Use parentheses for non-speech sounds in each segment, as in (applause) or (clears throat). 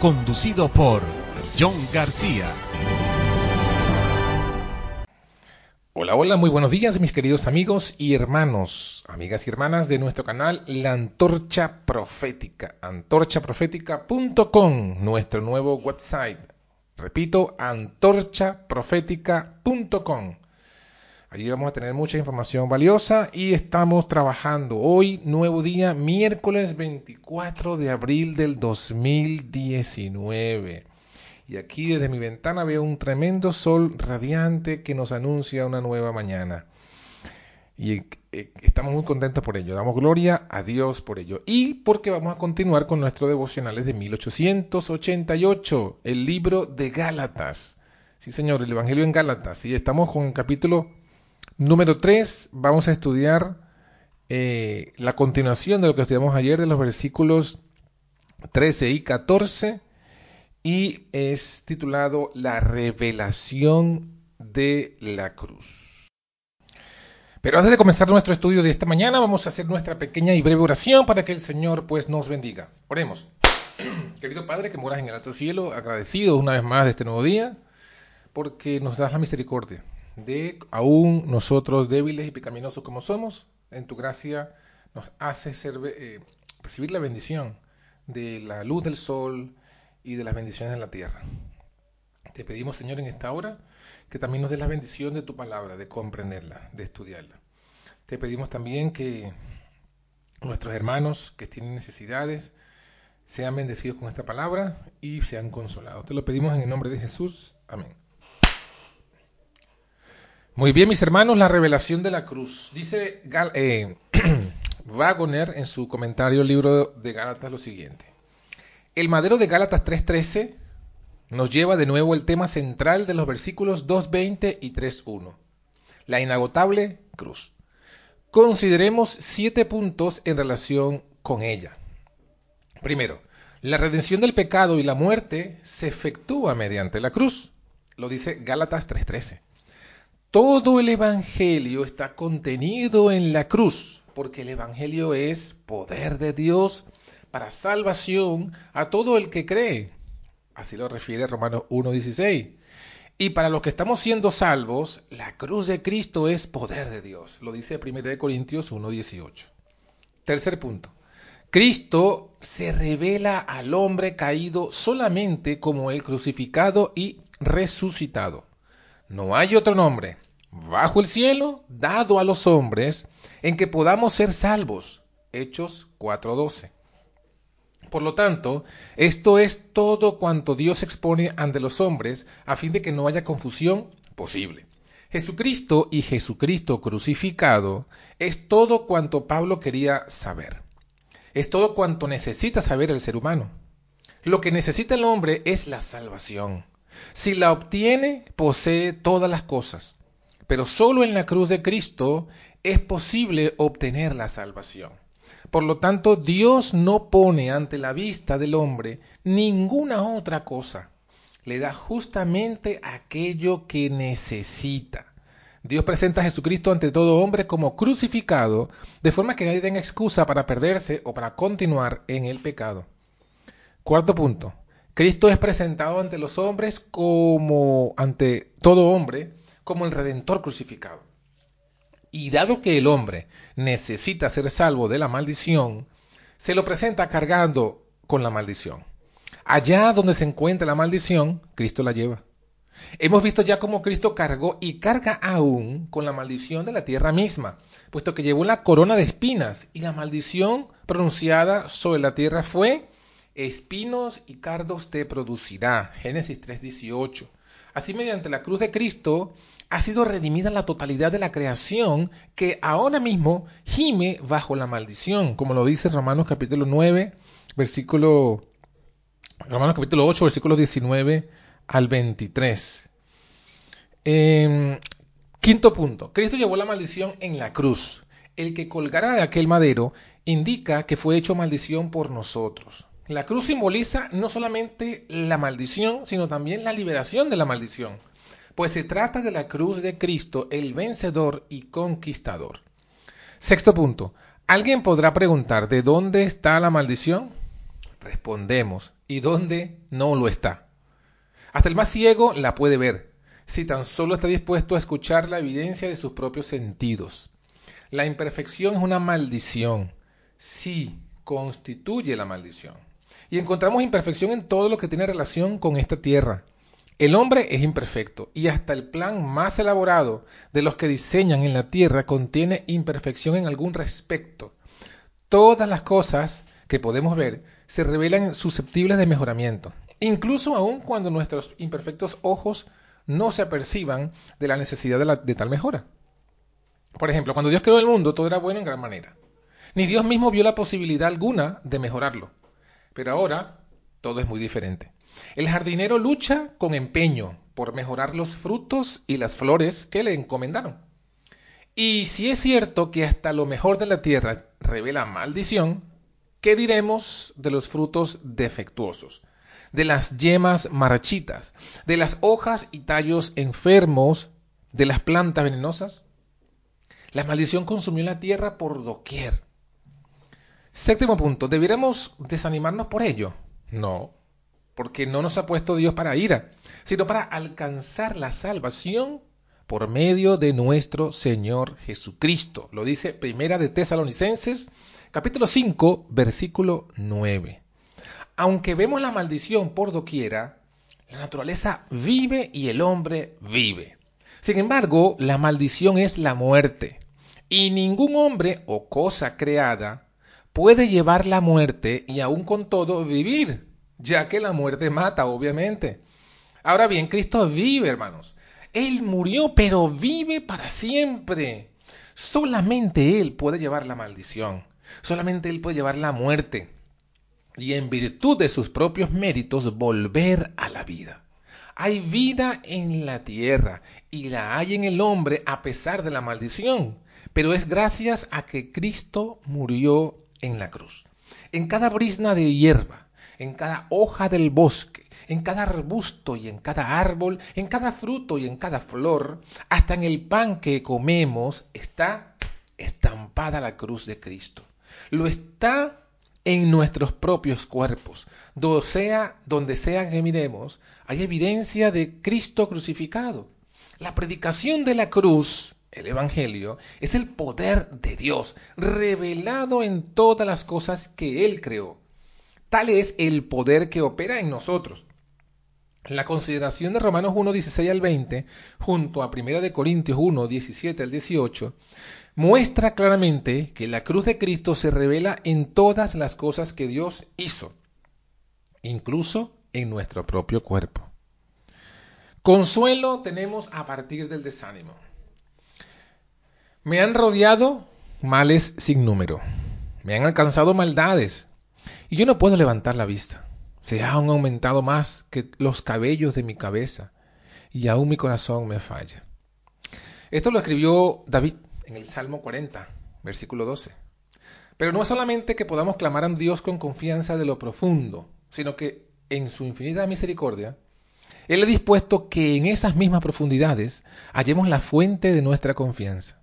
conducido por John García. Hola, hola, muy buenos días mis queridos amigos y hermanos, amigas y hermanas de nuestro canal La Antorcha Profética, antorchaprofética.com, nuestro nuevo website. Repito, antorchaprofética.com. Allí vamos a tener mucha información valiosa y estamos trabajando hoy, nuevo día, miércoles 24 de abril del 2019. Y aquí desde mi ventana veo un tremendo sol radiante que nos anuncia una nueva mañana. Y eh, estamos muy contentos por ello. Damos gloria a Dios por ello. Y porque vamos a continuar con nuestro devocionales de 1888, el libro de Gálatas. Sí, señor, el Evangelio en Gálatas. Y estamos con el capítulo Número 3, vamos a estudiar eh, la continuación de lo que estudiamos ayer de los versículos 13 y 14 y es titulado La revelación de la cruz. Pero antes de comenzar nuestro estudio de esta mañana, vamos a hacer nuestra pequeña y breve oración para que el Señor pues nos bendiga. Oremos. (clears throat) Querido Padre que moras en el alto cielo, agradecido una vez más de este nuevo día, porque nos das la misericordia de aún nosotros débiles y pecaminosos como somos, en tu gracia nos hace eh, recibir la bendición de la luz del sol y de las bendiciones de la tierra. Te pedimos, Señor, en esta hora que también nos des la bendición de tu palabra, de comprenderla, de estudiarla. Te pedimos también que nuestros hermanos que tienen necesidades sean bendecidos con esta palabra y sean consolados. Te lo pedimos en el nombre de Jesús. Amén. Muy bien, mis hermanos, la revelación de la cruz. Dice eh, (clears throat) Wagoner en su comentario al libro de Gálatas lo siguiente. El madero de Gálatas 3.13 nos lleva de nuevo el tema central de los versículos 2.20 y 3.1. La inagotable cruz. Consideremos siete puntos en relación con ella. Primero, la redención del pecado y la muerte se efectúa mediante la cruz. Lo dice Gálatas 3.13. Todo el Evangelio está contenido en la cruz, porque el Evangelio es poder de Dios para salvación a todo el que cree. Así lo refiere Romanos 1.16. Y para los que estamos siendo salvos, la cruz de Cristo es poder de Dios. Lo dice 1 Corintios 1.18. Tercer punto. Cristo se revela al hombre caído solamente como el crucificado y resucitado. No hay otro nombre bajo el cielo dado a los hombres en que podamos ser salvos. Hechos 4:12. Por lo tanto, esto es todo cuanto Dios expone ante los hombres a fin de que no haya confusión posible. Jesucristo y Jesucristo crucificado es todo cuanto Pablo quería saber. Es todo cuanto necesita saber el ser humano. Lo que necesita el hombre es la salvación. Si la obtiene, posee todas las cosas. Pero solo en la cruz de Cristo es posible obtener la salvación. Por lo tanto, Dios no pone ante la vista del hombre ninguna otra cosa. Le da justamente aquello que necesita. Dios presenta a Jesucristo ante todo hombre como crucificado, de forma que nadie tenga excusa para perderse o para continuar en el pecado. Cuarto punto. Cristo es presentado ante los hombres como ante todo hombre como el Redentor crucificado. Y dado que el hombre necesita ser salvo de la maldición, se lo presenta cargando con la maldición. Allá donde se encuentra la maldición, Cristo la lleva. Hemos visto ya cómo Cristo cargó y carga aún con la maldición de la tierra misma, puesto que llevó la corona de espinas y la maldición pronunciada sobre la tierra fue espinos y cardos te producirá. Génesis 3:18. Así mediante la cruz de Cristo ha sido redimida la totalidad de la creación que ahora mismo gime bajo la maldición, como lo dice Romanos capítulo 9, versículo Romanos capítulo 8, versículos 19 al 23. Em, quinto punto. Cristo llevó la maldición en la cruz. El que colgara de aquel madero indica que fue hecho maldición por nosotros. La cruz simboliza no solamente la maldición, sino también la liberación de la maldición, pues se trata de la cruz de Cristo, el vencedor y conquistador. Sexto punto. ¿Alguien podrá preguntar de dónde está la maldición? Respondemos, ¿y dónde no lo está? Hasta el más ciego la puede ver, si tan solo está dispuesto a escuchar la evidencia de sus propios sentidos. La imperfección es una maldición. Sí, constituye la maldición. Y encontramos imperfección en todo lo que tiene relación con esta tierra. El hombre es imperfecto y hasta el plan más elaborado de los que diseñan en la tierra contiene imperfección en algún respecto. Todas las cosas que podemos ver se revelan susceptibles de mejoramiento, incluso aun cuando nuestros imperfectos ojos no se aperciban de la necesidad de, de tal mejora. Por ejemplo, cuando Dios creó el mundo, todo era bueno en gran manera. Ni Dios mismo vio la posibilidad alguna de mejorarlo. Pero ahora todo es muy diferente. El jardinero lucha con empeño por mejorar los frutos y las flores que le encomendaron. Y si es cierto que hasta lo mejor de la tierra revela maldición, ¿qué diremos de los frutos defectuosos? De las yemas marchitas, de las hojas y tallos enfermos, de las plantas venenosas? La maldición consumió la tierra por doquier. Séptimo punto, ¿debiéramos desanimarnos por ello? No, porque no nos ha puesto Dios para ira, sino para alcanzar la salvación por medio de nuestro Señor Jesucristo. Lo dice Primera de Tesalonicenses, capítulo 5, versículo 9. Aunque vemos la maldición por doquiera, la naturaleza vive y el hombre vive. Sin embargo, la maldición es la muerte, y ningún hombre o cosa creada puede llevar la muerte y aún con todo vivir, ya que la muerte mata, obviamente. Ahora bien, Cristo vive, hermanos. Él murió, pero vive para siempre. Solamente Él puede llevar la maldición. Solamente Él puede llevar la muerte. Y en virtud de sus propios méritos volver a la vida. Hay vida en la tierra y la hay en el hombre a pesar de la maldición. Pero es gracias a que Cristo murió en la cruz. En cada brisna de hierba, en cada hoja del bosque, en cada arbusto y en cada árbol, en cada fruto y en cada flor, hasta en el pan que comemos, está estampada la cruz de Cristo. Lo está en nuestros propios cuerpos. Donde sea, donde sea que miremos, hay evidencia de Cristo crucificado. La predicación de la cruz el Evangelio, es el poder de Dios revelado en todas las cosas que Él creó. Tal es el poder que opera en nosotros. La consideración de Romanos 1, 16 al 20, junto a 1 de Corintios 1, 17 al 18, muestra claramente que la cruz de Cristo se revela en todas las cosas que Dios hizo, incluso en nuestro propio cuerpo. Consuelo tenemos a partir del desánimo. Me han rodeado males sin número. Me han alcanzado maldades. Y yo no puedo levantar la vista. Se han aumentado más que los cabellos de mi cabeza. Y aún mi corazón me falla. Esto lo escribió David en el Salmo 40, versículo 12. Pero no es solamente que podamos clamar a Dios con confianza de lo profundo, sino que en su infinita misericordia, Él ha dispuesto que en esas mismas profundidades hallemos la fuente de nuestra confianza.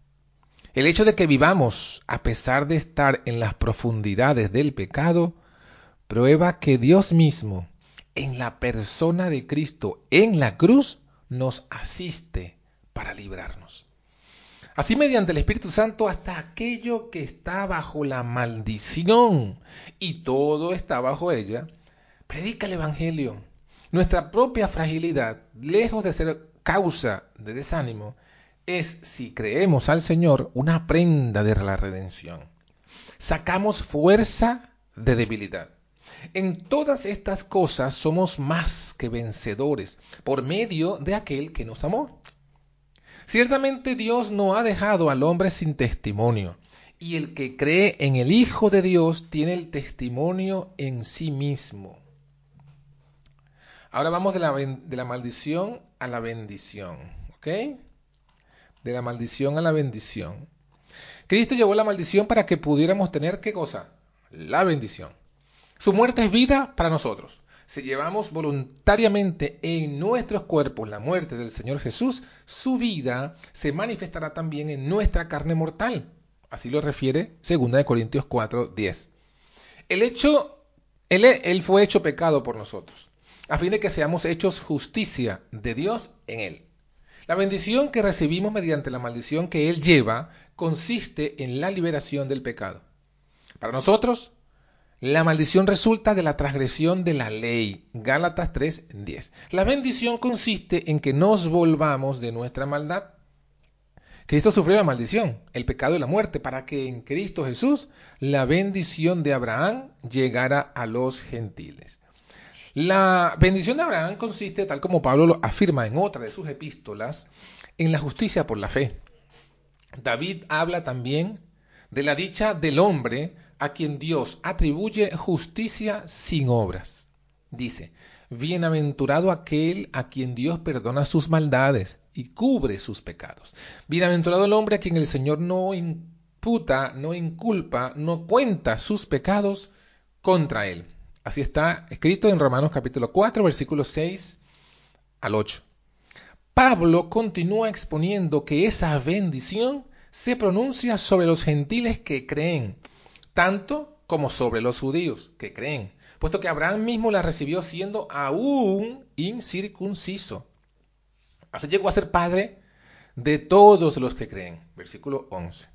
El hecho de que vivamos a pesar de estar en las profundidades del pecado prueba que Dios mismo, en la persona de Cristo en la cruz, nos asiste para librarnos. Así mediante el Espíritu Santo hasta aquello que está bajo la maldición y todo está bajo ella, predica el Evangelio. Nuestra propia fragilidad, lejos de ser causa de desánimo, es, si creemos al Señor, una prenda de la redención. Sacamos fuerza de debilidad. En todas estas cosas somos más que vencedores por medio de aquel que nos amó. Ciertamente Dios no ha dejado al hombre sin testimonio, y el que cree en el Hijo de Dios tiene el testimonio en sí mismo. Ahora vamos de la, de la maldición a la bendición, ¿ok? De la maldición a la bendición. Cristo llevó la maldición para que pudiéramos tener qué cosa? La bendición. Su muerte es vida para nosotros. Si llevamos voluntariamente en nuestros cuerpos la muerte del Señor Jesús, su vida se manifestará también en nuestra carne mortal. Así lo refiere 2 Corintios 4, 10. El hecho, él, él fue hecho pecado por nosotros, a fin de que seamos hechos justicia de Dios en Él. La bendición que recibimos mediante la maldición que Él lleva consiste en la liberación del pecado. Para nosotros, la maldición resulta de la transgresión de la ley. Gálatas 3:10. La bendición consiste en que nos volvamos de nuestra maldad. Cristo sufrió la maldición, el pecado y la muerte, para que en Cristo Jesús la bendición de Abraham llegara a los gentiles. La bendición de Abraham consiste, tal como Pablo lo afirma en otra de sus epístolas, en la justicia por la fe. David habla también de la dicha del hombre a quien Dios atribuye justicia sin obras. Dice, Bienaventurado aquel a quien Dios perdona sus maldades y cubre sus pecados. Bienaventurado el hombre a quien el Señor no imputa, no inculpa, no cuenta sus pecados contra él. Así está escrito en Romanos capítulo 4, versículos 6 al 8. Pablo continúa exponiendo que esa bendición se pronuncia sobre los gentiles que creen tanto como sobre los judíos que creen, puesto que Abraham mismo la recibió siendo aún incircunciso. Así llegó a ser padre de todos los que creen. Versículo 11.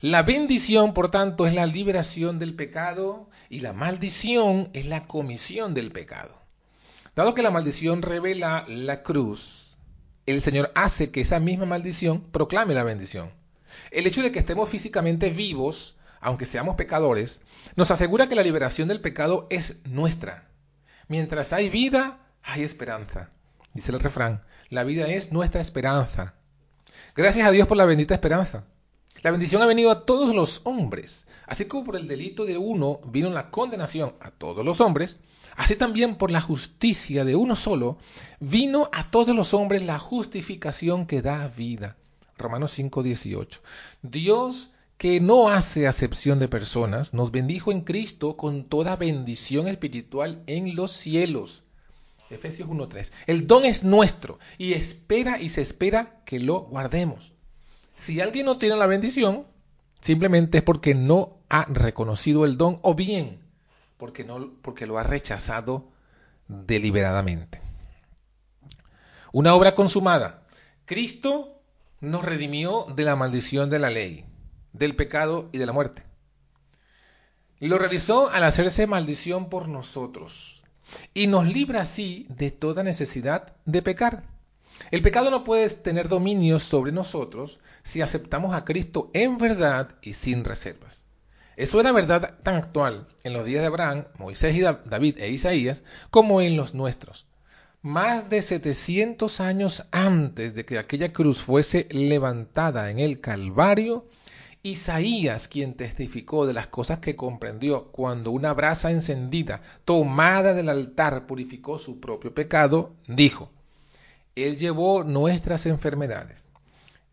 La bendición, por tanto, es la liberación del pecado y la maldición es la comisión del pecado. Dado que la maldición revela la cruz, el Señor hace que esa misma maldición proclame la bendición. El hecho de que estemos físicamente vivos aunque seamos pecadores, nos asegura que la liberación del pecado es nuestra. Mientras hay vida, hay esperanza. Dice el refrán, la vida es nuestra esperanza. Gracias a Dios por la bendita esperanza. La bendición ha venido a todos los hombres. Así como por el delito de uno vino la condenación a todos los hombres, así también por la justicia de uno solo vino a todos los hombres la justificación que da vida. Romanos 5:18. Dios que no hace acepción de personas, nos bendijo en Cristo con toda bendición espiritual en los cielos. Efesios 1.3. El don es nuestro y espera y se espera que lo guardemos. Si alguien no tiene la bendición, simplemente es porque no ha reconocido el don o bien porque, no, porque lo ha rechazado deliberadamente. Una obra consumada. Cristo nos redimió de la maldición de la ley del pecado y de la muerte. Lo realizó al hacerse maldición por nosotros y nos libra así de toda necesidad de pecar. El pecado no puede tener dominio sobre nosotros si aceptamos a Cristo en verdad y sin reservas. Eso era verdad tan actual en los días de Abraham, Moisés y David e Isaías como en los nuestros. Más de 700 años antes de que aquella cruz fuese levantada en el Calvario, Isaías, quien testificó de las cosas que comprendió cuando una brasa encendida tomada del altar purificó su propio pecado, dijo, Él llevó nuestras enfermedades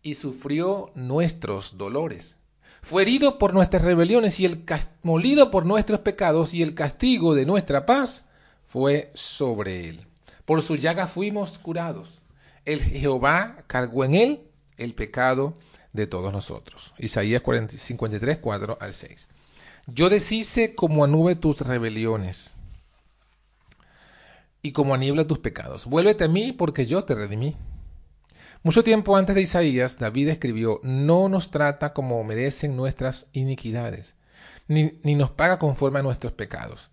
y sufrió nuestros dolores. Fue herido por nuestras rebeliones y el molido por nuestros pecados y el castigo de nuestra paz fue sobre él. Por su llaga fuimos curados. El Jehová cargó en él el pecado de todos nosotros. Isaías 53, 4 al 6. Yo deshice como a nube tus rebeliones y como niebla tus pecados. Vuélvete a mí porque yo te redimí. Mucho tiempo antes de Isaías, David escribió, no nos trata como merecen nuestras iniquidades, ni, ni nos paga conforme a nuestros pecados.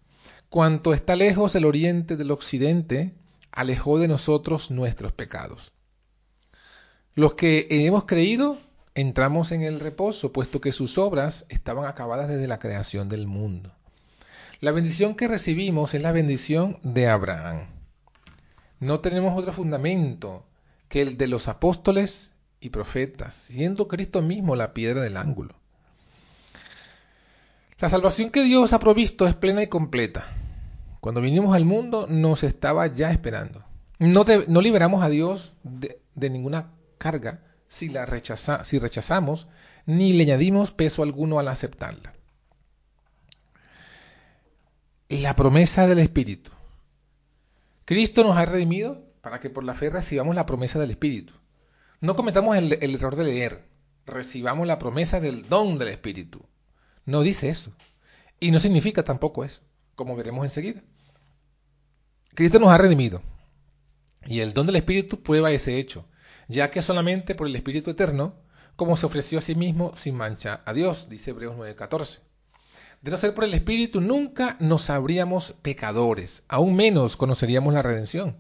Cuanto está lejos el oriente del occidente, alejó de nosotros nuestros pecados. Los que hemos creído entramos en el reposo, puesto que sus obras estaban acabadas desde la creación del mundo. La bendición que recibimos es la bendición de Abraham. No tenemos otro fundamento que el de los apóstoles y profetas, siendo Cristo mismo la piedra del ángulo. La salvación que Dios ha provisto es plena y completa. Cuando vinimos al mundo nos estaba ya esperando. No, no liberamos a Dios de, de ninguna carga si, la rechaza, si rechazamos, ni le añadimos peso alguno al aceptarla. La promesa del Espíritu. Cristo nos ha redimido para que por la fe recibamos la promesa del Espíritu. No cometamos el, error de leer, recibamos la promesa del don del Espíritu. No dice eso. Y no significa tampoco eso, como veremos enseguida. Cristo nos ha redimido. Y el don del Espíritu prueba ese hecho, ya que solamente por el Espíritu Eterno, como se ofreció a sí mismo sin mancha a Dios, dice Hebreos 9:14. De no ser por el Espíritu, nunca nos sabríamos pecadores, aún menos conoceríamos la redención.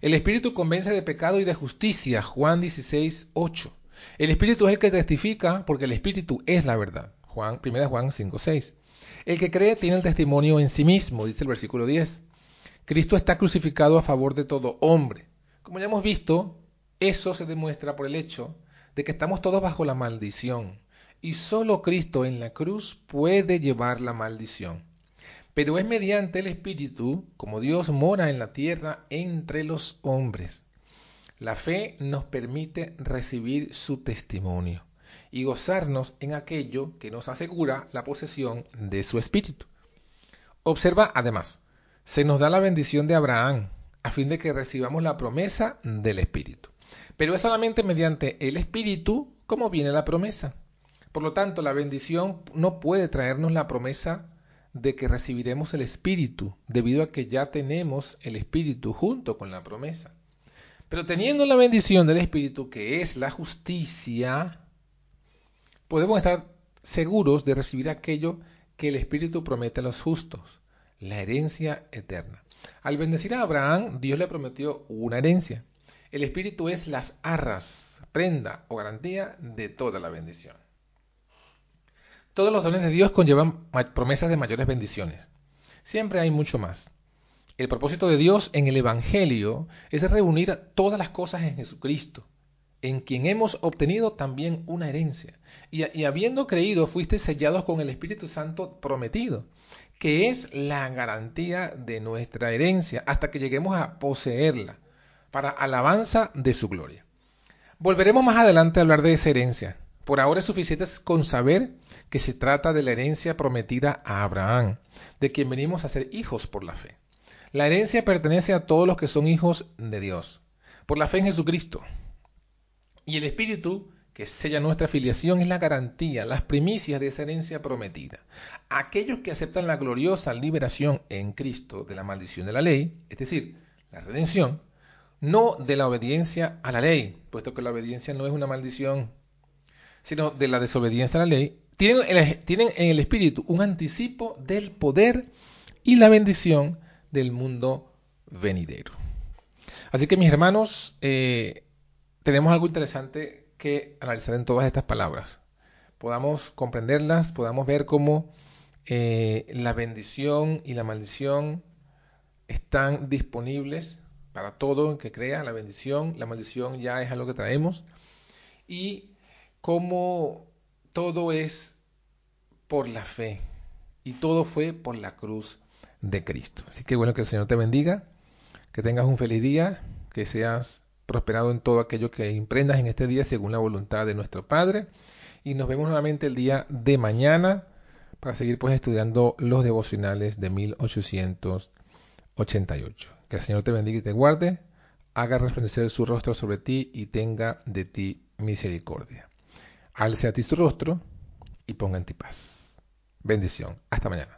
El Espíritu convence de pecado y de justicia, Juan 16:8. El Espíritu es el que testifica, porque el Espíritu es la verdad. Juan, 1 Juan 5:6. El que cree tiene el testimonio en sí mismo, dice el versículo 10. Cristo está crucificado a favor de todo hombre. Como ya hemos visto, eso se demuestra por el hecho de que estamos todos bajo la maldición y solo Cristo en la cruz puede llevar la maldición. Pero es mediante el Espíritu como Dios mora en la tierra entre los hombres. La fe nos permite recibir su testimonio y gozarnos en aquello que nos asegura la posesión de su Espíritu. Observa además, se nos da la bendición de Abraham a fin de que recibamos la promesa del Espíritu. Pero es solamente mediante el Espíritu como viene la promesa. Por lo tanto, la bendición no puede traernos la promesa de que recibiremos el Espíritu, debido a que ya tenemos el Espíritu junto con la promesa. Pero teniendo la bendición del Espíritu, que es la justicia, podemos estar seguros de recibir aquello que el Espíritu promete a los justos, la herencia eterna. Al bendecir a Abraham, Dios le prometió una herencia. El Espíritu es las arras, prenda o garantía de toda la bendición. Todos los dones de Dios conllevan promesas de mayores bendiciones. Siempre hay mucho más. El propósito de Dios en el Evangelio es reunir todas las cosas en Jesucristo, en quien hemos obtenido también una herencia. Y, habiendo creído, fuiste sellados con el Espíritu Santo prometido, que es la garantía de nuestra herencia, hasta que lleguemos a poseerla para alabanza de su gloria. Volveremos más adelante a hablar de esa herencia. Por ahora es suficiente con saber que se trata de la herencia prometida a Abraham, de quien venimos a ser hijos por la fe. La herencia pertenece a todos los que son hijos de Dios, por la fe en Jesucristo. Y el Espíritu que sella nuestra filiación es la garantía, las primicias de esa herencia prometida. Aquellos que aceptan la gloriosa liberación en Cristo de la maldición de la ley, es decir, la redención, no de la obediencia a la ley, puesto que la obediencia no es una maldición, sino de la desobediencia a la ley, tienen, tienen en el Espíritu un anticipo del poder y la bendición del mundo venidero. Así que mis hermanos, eh, tenemos algo interesante que analizar en todas estas palabras. Podamos comprenderlas, podamos ver cómo eh, la bendición y la maldición están disponibles para todo el que crea la bendición. La maldición ya es algo que traemos. Y cómo todo es por la fe. Y todo fue por la cruz de Cristo. Así que bueno, que el Señor te bendiga. Que tengas un feliz día. Que seas prosperado en todo aquello que emprendas en este día según la voluntad de nuestro Padre. Y nos vemos nuevamente el día de mañana para seguir pues estudiando los devocionales de 1888. Que el Señor te bendiga y te guarde, haga resplandecer su rostro sobre ti y tenga de ti misericordia. Alce a ti su rostro y ponga en ti paz. Bendición. Hasta mañana.